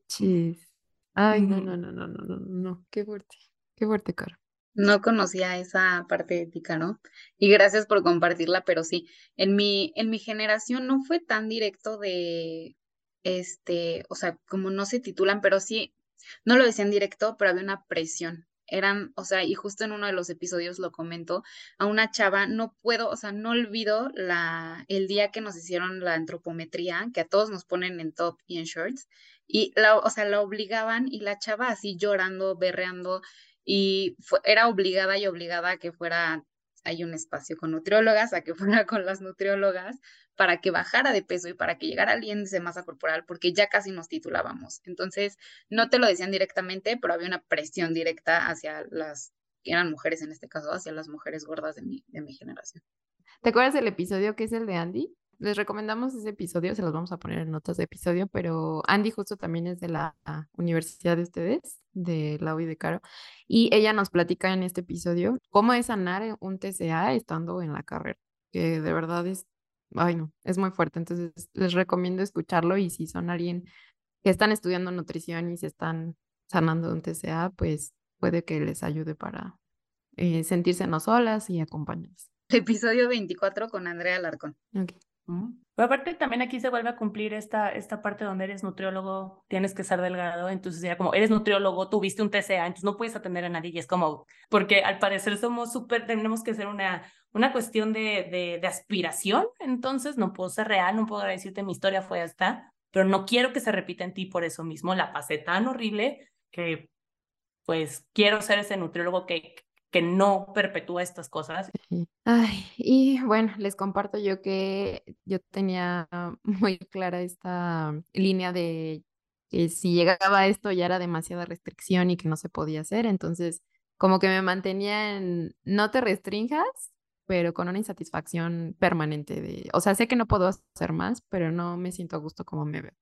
Ay, no, no, no, no, no, no, no, qué fuerte, qué fuerte, Caro. No conocía esa parte ética, ¿no? Y gracias por compartirla, pero sí, en mi, en mi generación no fue tan directo de, este, o sea, como no se titulan, pero sí, no lo decían directo, pero había una presión. Eran, o sea, y justo en uno de los episodios lo comento, a una chava, no puedo, o sea, no olvido la, el día que nos hicieron la antropometría, que a todos nos ponen en top y en shorts, y la, o sea, la obligaban y la chava así llorando, berreando y era obligada y obligada a que fuera, hay un espacio con nutriólogas, a que fuera con las nutriólogas para que bajara de peso y para que llegara al índice de masa corporal, porque ya casi nos titulábamos. Entonces, no te lo decían directamente, pero había una presión directa hacia las, que eran mujeres en este caso, hacia las mujeres gordas de mi, de mi generación. ¿Te acuerdas del episodio que es el de Andy? les recomendamos ese episodio, se los vamos a poner en notas de episodio, pero Andy justo también es de la universidad de ustedes, de la UI de Caro, y ella nos platica en este episodio cómo es sanar un TCA estando en la carrera, que de verdad es, ay no, es muy fuerte, entonces les recomiendo escucharlo y si son alguien que están estudiando nutrición y se están sanando un TCA, pues puede que les ayude para eh, sentirse no solas y acompañadas. Episodio 24 con Andrea Larcón. Okay. Pero aparte también aquí se vuelve a cumplir esta, esta parte donde eres nutriólogo, tienes que ser delgado, entonces ya como eres nutriólogo, tuviste un TCA, entonces no puedes atender a nadie y es como, porque al parecer somos súper, tenemos que ser una, una cuestión de, de, de, aspiración, entonces no puedo ser real, no puedo decirte mi historia fue esta, pero no quiero que se repita en ti por eso mismo, la pasé tan horrible que pues quiero ser ese nutriólogo que, que no perpetúa estas cosas. Ay, y bueno, les comparto yo que yo tenía muy clara esta línea de que si llegaba a esto ya era demasiada restricción y que no se podía hacer, entonces como que me mantenía en no te restringas, pero con una insatisfacción permanente de, o sea, sé que no puedo hacer más, pero no me siento a gusto como me veo,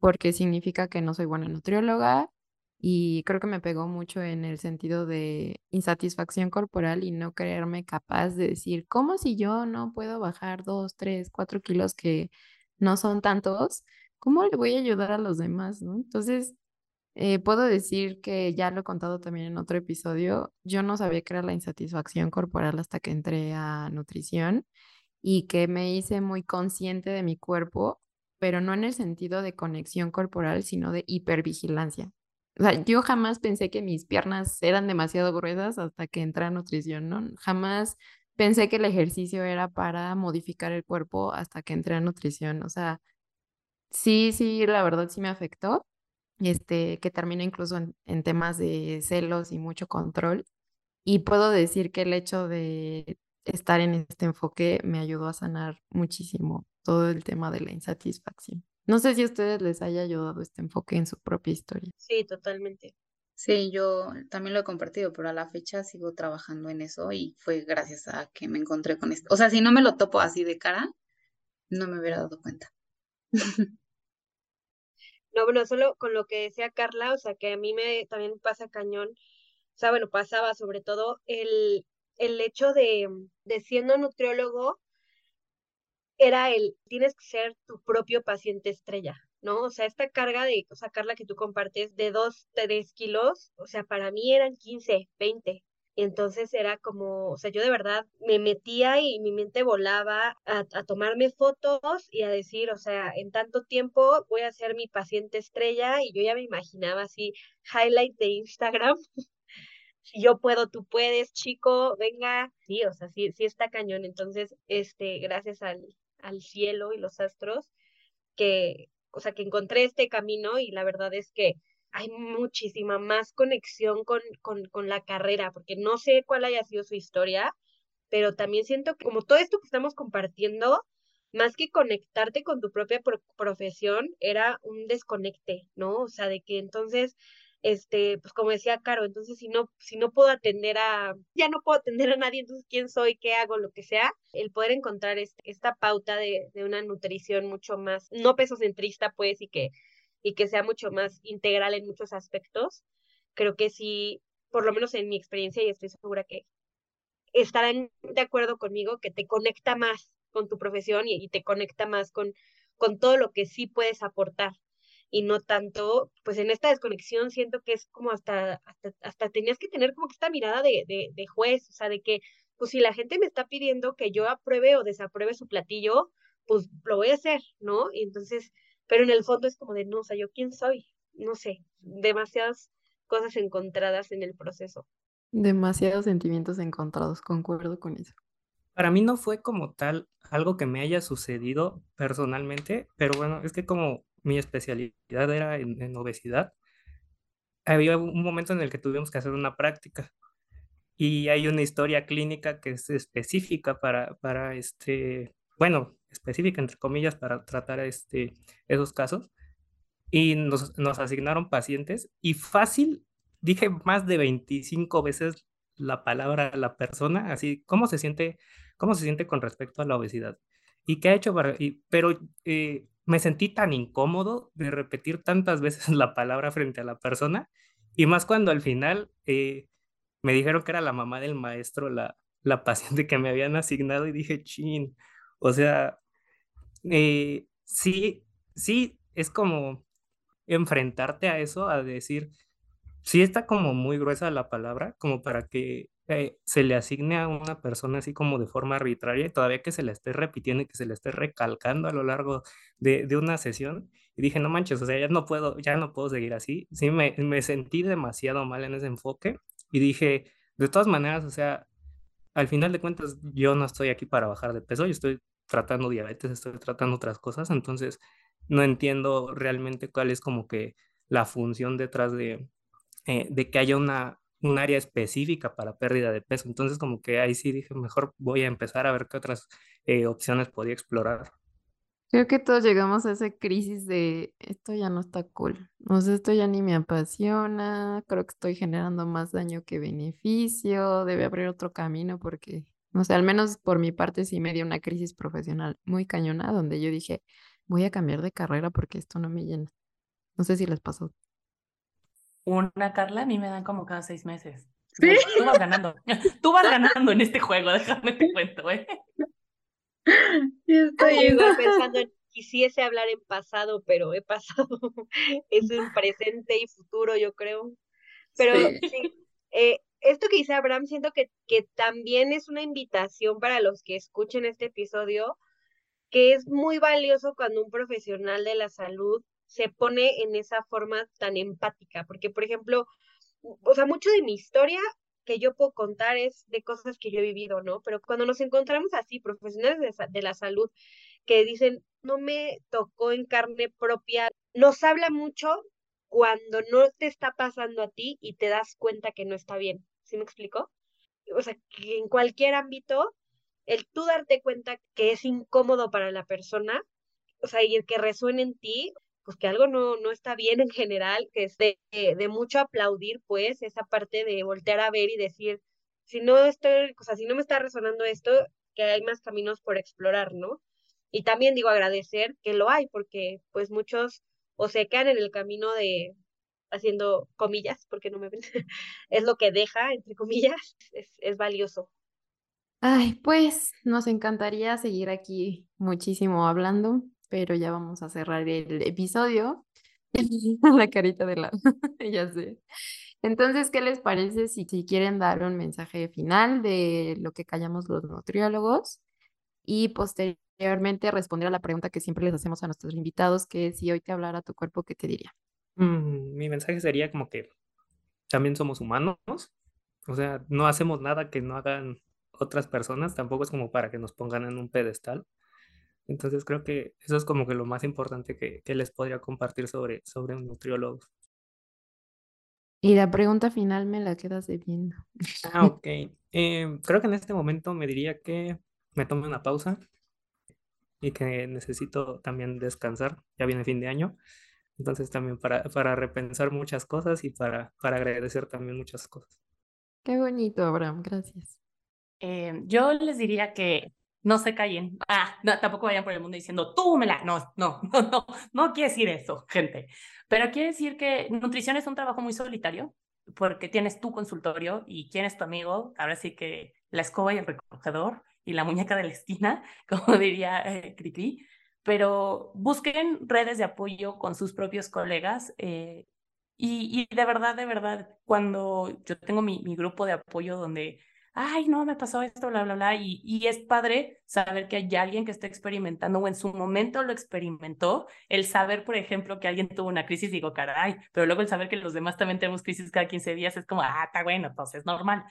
porque significa que no soy buena nutrióloga y creo que me pegó mucho en el sentido de insatisfacción corporal y no creerme capaz de decir, ¿cómo si yo no puedo bajar dos, tres, cuatro kilos que no son tantos? ¿Cómo le voy a ayudar a los demás? ¿no? Entonces, eh, puedo decir que ya lo he contado también en otro episodio, yo no sabía que era la insatisfacción corporal hasta que entré a nutrición y que me hice muy consciente de mi cuerpo, pero no en el sentido de conexión corporal, sino de hipervigilancia. O sea, yo jamás pensé que mis piernas eran demasiado gruesas hasta que entré a nutrición, ¿no? Jamás pensé que el ejercicio era para modificar el cuerpo hasta que entré a nutrición. O sea, sí, sí, la verdad sí me afectó. Este, que terminó incluso en, en temas de celos y mucho control. Y puedo decir que el hecho de estar en este enfoque me ayudó a sanar muchísimo todo el tema de la insatisfacción. No sé si a ustedes les haya ayudado este enfoque en su propia historia. Sí, totalmente. Sí, yo también lo he compartido, pero a la fecha sigo trabajando en eso y fue gracias a que me encontré con esto. O sea, si no me lo topo así de cara, no me hubiera dado cuenta. No, bueno, solo con lo que decía Carla, o sea, que a mí me también pasa cañón, o sea, bueno, pasaba sobre todo el, el hecho de, de siendo nutriólogo, era el, tienes que ser tu propio paciente estrella, ¿no? O sea, esta carga de o sea, Carla, que tú compartes de dos, tres kilos, o sea, para mí eran 15, 20. Entonces era como, o sea, yo de verdad me metía y mi mente volaba a, a, tomarme fotos y a decir, o sea, en tanto tiempo voy a ser mi paciente estrella y yo ya me imaginaba así, highlight de Instagram. si yo puedo, tú puedes, chico, venga. Sí, o sea, sí, sí está cañón. Entonces, este, gracias al, al cielo y los astros, que, o sea, que encontré este camino y la verdad es que hay muchísima más conexión con, con, con la carrera, porque no sé cuál haya sido su historia, pero también siento que como todo esto que estamos compartiendo, más que conectarte con tu propia pro profesión, era un desconecte, ¿no? O sea, de que entonces este, pues como decía Caro, entonces si no, si no puedo atender a, ya no puedo atender a nadie, entonces quién soy, qué hago, lo que sea, el poder encontrar este, esta pauta de, de una nutrición mucho más, no pesocentrista pues, y que, y que sea mucho más integral en muchos aspectos, creo que sí, por lo menos en mi experiencia, y estoy segura que estarán de acuerdo conmigo, que te conecta más con tu profesión y, te conecta más con, con todo lo que sí puedes aportar y no tanto, pues en esta desconexión siento que es como hasta, hasta, hasta tenías que tener como que esta mirada de, de, de juez, o sea, de que, pues si la gente me está pidiendo que yo apruebe o desapruebe su platillo, pues lo voy a hacer, ¿no? Y entonces, pero en el fondo es como de, no, o sea, ¿yo quién soy? No sé, demasiadas cosas encontradas en el proceso. Demasiados sentimientos encontrados, concuerdo con eso. Para mí no fue como tal algo que me haya sucedido personalmente, pero bueno, es que como mi especialidad era en, obesidad, había un momento en el que tuvimos que hacer una práctica y hay una historia clínica que es específica para, para este, bueno, específica entre comillas para tratar este, esos casos y nos, nos asignaron pacientes y fácil, dije más de 25 veces la palabra a la persona, así, ¿cómo se siente, cómo se siente con respecto a la obesidad? ¿Y qué ha hecho para, y, pero eh, me sentí tan incómodo de repetir tantas veces la palabra frente a la persona y más cuando al final eh, me dijeron que era la mamá del maestro, la, la paciente que me habían asignado y dije, chin, o sea, eh, sí, sí, es como enfrentarte a eso, a decir, sí está como muy gruesa la palabra, como para que eh, se le asigne a una persona así como de forma arbitraria y todavía que se le esté repitiendo y que se le esté recalcando a lo largo de, de una sesión. Y dije, no manches, o sea, ya no puedo, ya no puedo seguir así. Sí, me, me sentí demasiado mal en ese enfoque y dije, de todas maneras, o sea, al final de cuentas, yo no estoy aquí para bajar de peso, yo estoy tratando diabetes, estoy tratando otras cosas, entonces no entiendo realmente cuál es como que la función detrás de, eh, de que haya una, un área específica para pérdida de peso. Entonces, como que ahí sí dije, mejor voy a empezar a ver qué otras eh, opciones podía explorar. Creo que todos llegamos a esa crisis de esto ya no está cool. O sea, esto ya ni me apasiona. Creo que estoy generando más daño que beneficio. Debe abrir otro camino porque, no sé, al menos por mi parte sí me dio una crisis profesional muy cañona donde yo dije, voy a cambiar de carrera porque esto no me llena. No sé si les pasó. Una Carla a mí me dan como cada seis meses. Tú vas ganando. Tú vas ganando en este juego, déjame te cuento, ¿eh? Yo estoy igual pensando en quisiese hablar en pasado, pero he pasado. es un presente y futuro, yo creo. Pero sí, eh, esto que dice Abraham, siento que, que también es una invitación para los que escuchen este episodio, que es muy valioso cuando un profesional de la salud se pone en esa forma tan empática, porque por ejemplo, o sea, mucho de mi historia que yo puedo contar es de cosas que yo he vivido, ¿no? Pero cuando nos encontramos así, profesionales de, de la salud, que dicen, no me tocó en carne propia, nos habla mucho cuando no te está pasando a ti y te das cuenta que no está bien. ¿Sí me explico? O sea, que en cualquier ámbito, el tú darte cuenta que es incómodo para la persona, o sea, y el que resuene en ti, pues que algo no, no está bien en general, que es de, de, mucho aplaudir, pues, esa parte de voltear a ver y decir, si no estoy, o sea, si no me está resonando esto, que hay más caminos por explorar, ¿no? Y también digo agradecer que lo hay, porque pues muchos o se quedan en el camino de haciendo comillas, porque no me ven, es lo que deja, entre comillas, es, es valioso. Ay, pues nos encantaría seguir aquí muchísimo hablando, pero ya vamos a cerrar el episodio. la carita de la, ya sé. Entonces, ¿qué les parece si, si quieren dar un mensaje final de lo que callamos los nutriólogos y posteriormente responder a la pregunta que siempre les hacemos a nuestros invitados, que si hoy te hablara tu cuerpo, ¿qué te diría? Mm, mi mensaje sería como que también somos humanos, o sea, no hacemos nada que no hagan otras personas, tampoco es como para que nos pongan en un pedestal. Entonces creo que eso es como que lo más importante que, que les podría compartir sobre, sobre un nutriólogo. Y la pregunta final me la quedas debiendo. Ah, ok. Eh, creo que en este momento me diría que me tome una pausa y que necesito también descansar. Ya viene fin de año. Entonces también para, para repensar muchas cosas y para, para agradecer también muchas cosas. Qué bonito, Abraham. Gracias. Eh, yo les diría que no se callen. Ah, no, tampoco vayan por el mundo diciendo, tú me la. No, no, no, no, no quiere decir eso, gente. Pero quiere decir que nutrición es un trabajo muy solitario porque tienes tu consultorio y quién es tu amigo, ahora sí que la escoba y el recogedor y la muñeca de la esquina, como diría eh, Cricri, pero busquen redes de apoyo con sus propios colegas eh, y, y, de verdad, de verdad, cuando yo tengo mi, mi grupo de apoyo donde ay, no, me pasó esto, bla, bla, bla. Y, y es padre saber que hay alguien que está experimentando o en su momento lo experimentó. El saber, por ejemplo, que alguien tuvo una crisis, digo, caray, pero luego el saber que los demás también tenemos crisis cada 15 días es como, ah, está bueno, entonces es normal.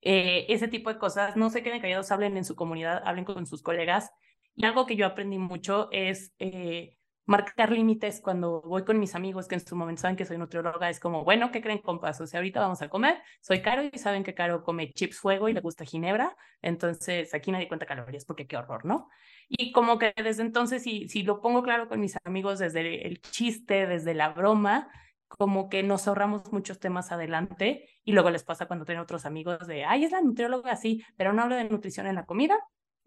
Eh, ese tipo de cosas, no se queden callados, hablen en su comunidad, hablen con sus colegas. Y algo que yo aprendí mucho es eh, marcar límites cuando voy con mis amigos que en su momento saben que soy nutrióloga, es como, bueno, ¿qué creen compas? O sea, ahorita vamos a comer, soy Caro y saben que Caro come chips fuego y le gusta ginebra, entonces aquí nadie cuenta calorías porque qué horror, ¿no? Y como que desde entonces, si, si lo pongo claro con mis amigos desde el chiste, desde la broma, como que nos ahorramos muchos temas adelante y luego les pasa cuando tienen otros amigos de, ay, es la nutrióloga, sí, pero no hablo de nutrición en la comida,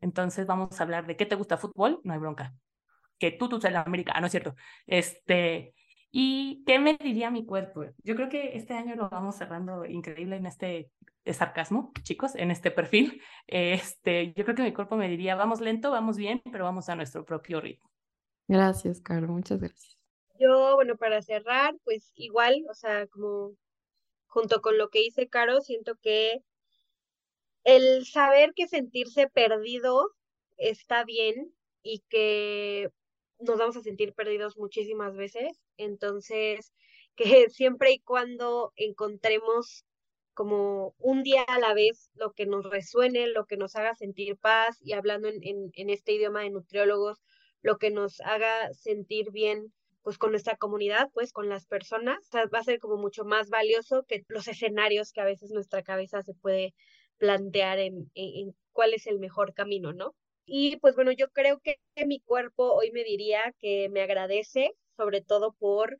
entonces vamos a hablar de qué te gusta fútbol, no hay bronca que tú, tú la América, ah, no es cierto. Este, ¿Y qué me diría mi cuerpo? Yo creo que este año lo vamos cerrando increíble en este sarcasmo, chicos, en este perfil. Este, yo creo que mi cuerpo me diría, vamos lento, vamos bien, pero vamos a nuestro propio ritmo. Gracias, Caro, muchas gracias. Yo, bueno, para cerrar, pues igual, o sea, como junto con lo que hice Caro, siento que el saber que sentirse perdido está bien y que nos vamos a sentir perdidos muchísimas veces. Entonces, que siempre y cuando encontremos como un día a la vez lo que nos resuene, lo que nos haga sentir paz y hablando en, en, en este idioma de nutriólogos, lo que nos haga sentir bien pues con nuestra comunidad, pues con las personas, va a ser como mucho más valioso que los escenarios que a veces nuestra cabeza se puede plantear en, en, en cuál es el mejor camino, ¿no? Y pues bueno, yo creo que mi cuerpo hoy me diría que me agradece, sobre todo por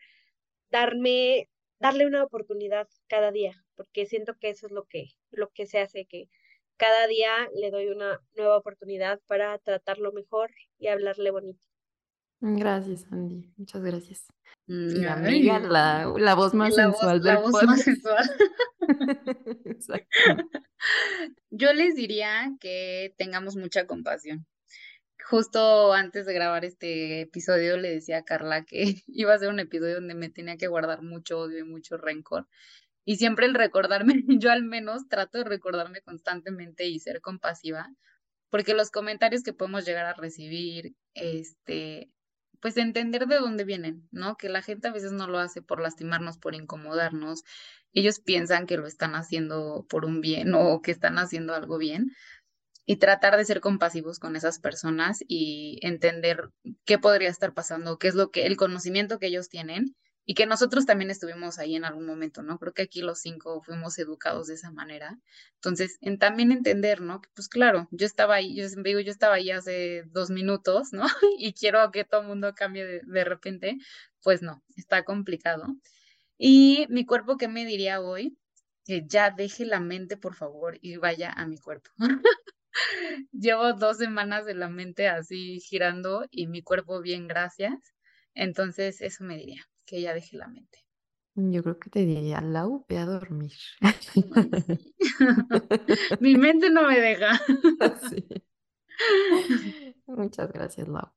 darme, darle una oportunidad cada día, porque siento que eso es lo que, lo que se hace, que cada día le doy una nueva oportunidad para tratarlo mejor y hablarle bonito. Gracias, Andy. Muchas gracias. Mi amiga, la, la voz más sensual del la voz más sensual. Yo les diría que tengamos mucha compasión. Justo antes de grabar este episodio le decía a Carla que iba a ser un episodio donde me tenía que guardar mucho odio y mucho rencor. Y siempre el recordarme, yo al menos trato de recordarme constantemente y ser compasiva, porque los comentarios que podemos llegar a recibir, este, pues entender de dónde vienen, ¿no? Que la gente a veces no lo hace por lastimarnos, por incomodarnos. Ellos piensan que lo están haciendo por un bien o que están haciendo algo bien. Y tratar de ser compasivos con esas personas y entender qué podría estar pasando, qué es lo que, el conocimiento que ellos tienen y que nosotros también estuvimos ahí en algún momento, ¿no? Creo que aquí los cinco fuimos educados de esa manera. Entonces, en también entender, ¿no? Que pues claro, yo estaba ahí, yo digo, yo estaba ahí hace dos minutos, ¿no? y quiero que todo el mundo cambie de, de repente, pues no, está complicado. Y mi cuerpo, ¿qué me diría hoy? Que ya deje la mente, por favor, y vaya a mi cuerpo. Llevo dos semanas de la mente así girando y mi cuerpo bien, gracias. Entonces, eso me diría que ella deje la mente. Yo creo que te diría, Lau, ve a dormir. Mi mente no me deja. Muchas gracias, Lau.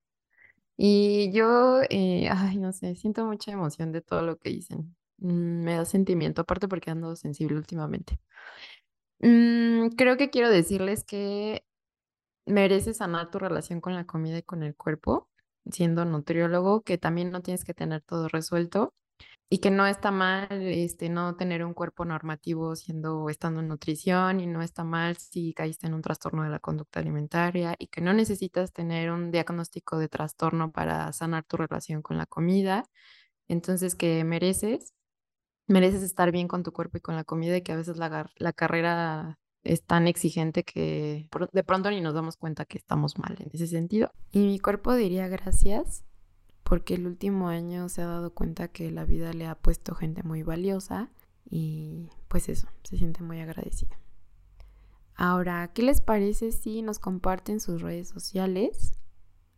Y yo, eh, ay, no sé, siento mucha emoción de todo lo que dicen. Mm, me da sentimiento, aparte porque ando sensible últimamente. Mm, creo que quiero decirles que mereces sanar tu relación con la comida y con el cuerpo siendo nutriólogo, que también no tienes que tener todo resuelto y que no está mal este, no tener un cuerpo normativo siendo estando en nutrición y no está mal si caíste en un trastorno de la conducta alimentaria y que no necesitas tener un diagnóstico de trastorno para sanar tu relación con la comida. Entonces, que mereces, mereces estar bien con tu cuerpo y con la comida y que a veces la, la carrera es tan exigente que de pronto ni nos damos cuenta que estamos mal en ese sentido. Y mi cuerpo diría gracias porque el último año se ha dado cuenta que la vida le ha puesto gente muy valiosa y pues eso, se siente muy agradecida. Ahora, ¿qué les parece si nos comparten sus redes sociales,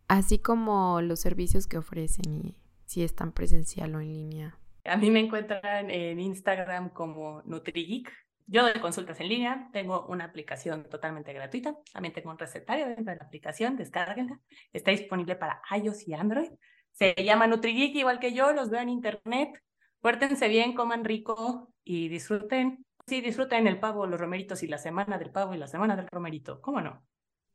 así como los servicios que ofrecen y si están presencial o en línea? A mí me encuentran en Instagram como NutriGeek, yo doy consultas en línea, tengo una aplicación totalmente gratuita, también tengo un recetario dentro de la aplicación, descárguenla, está disponible para iOS y Android. Se llama NutriGeek igual que yo, los veo en internet. Puértense bien, coman rico y disfruten. Sí, disfruten el pavo, los romeritos y la semana del pavo y la semana del romerito. ¿Cómo no?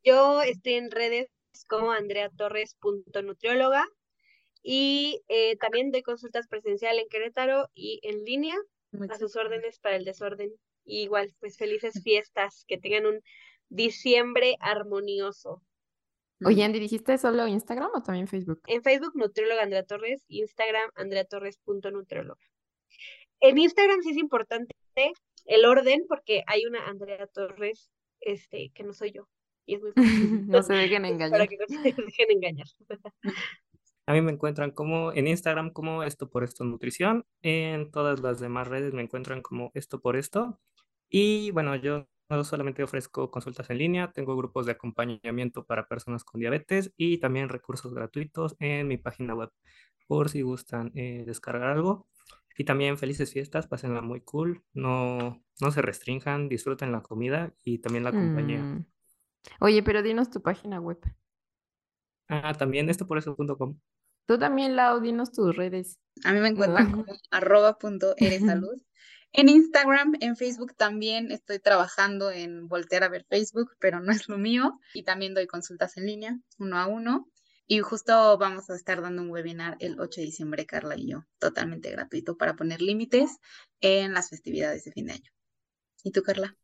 Yo estoy en redes como andreatorres.nutrióloga y eh, también doy consultas presencial en Querétaro y en línea a sus órdenes para el desorden igual, pues felices fiestas, que tengan un diciembre armonioso. Oye, Andy, ¿dijiste solo Instagram o también Facebook? En Facebook, nutrióloga Andrea Torres, Instagram, andreatorres.nutrióloga. En Instagram sí es importante el orden, porque hay una Andrea Torres, este, que no soy yo. Y es muy no se dejen engañar. Para que no se dejen engañar. A mí me encuentran como en Instagram como esto por esto nutrición. En todas las demás redes me encuentran como esto por esto. Y bueno, yo no solamente ofrezco consultas en línea, tengo grupos de acompañamiento para personas con diabetes y también recursos gratuitos en mi página web por si gustan eh, descargar algo. Y también felices fiestas, pásenla muy cool, no, no se restrinjan, disfruten la comida y también la compañía. Mm. Oye, pero dinos tu página web. Ah, también esto por eso.com. Tú también, Lau, dinos tus redes. A mí me encuentran como arroba punto. En Instagram, en Facebook también estoy trabajando en voltear a ver Facebook, pero no es lo mío. Y también doy consultas en línea, uno a uno. Y justo vamos a estar dando un webinar el 8 de diciembre, Carla y yo, totalmente gratuito para poner límites en las festividades de fin de año. ¿Y tú, Carla?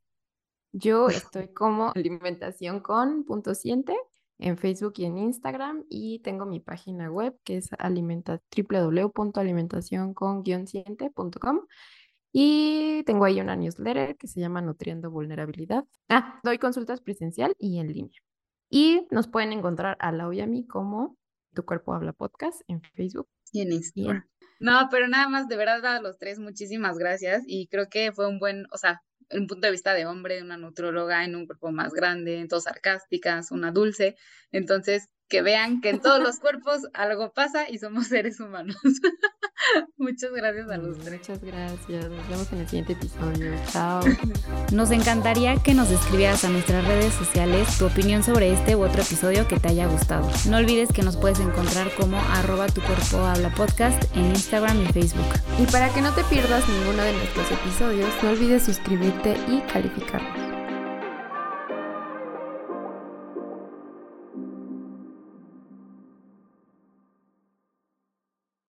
Yo estoy como alimentación con punto siente en Facebook y en Instagram y tengo mi página web que es alimenta, www.alimentacioncon-siente.com y tengo ahí una newsletter que se llama Nutriendo Vulnerabilidad. Ah, doy consultas presencial y en línea. Y nos pueden encontrar a Lau y a mí como Tu Cuerpo Habla Podcast en Facebook. Y en Instagram. No, pero nada más, de verdad, a los tres, muchísimas gracias. Y creo que fue un buen, o sea, un punto de vista de hombre, de una nutrióloga en un cuerpo más grande, en todas sarcásticas, una dulce. Entonces, que vean que en todos los cuerpos algo pasa y somos seres humanos. Muchas gracias a los tres. Muchas gracias. Nos vemos en el siguiente episodio. Chao. Nos encantaría que nos escribieras a nuestras redes sociales tu opinión sobre este u otro episodio que te haya gustado. No olvides que nos puedes encontrar como arroba tu cuerpo habla podcast en Instagram y Facebook. Y para que no te pierdas ninguno de nuestros episodios, no olvides suscribirte y calificarnos.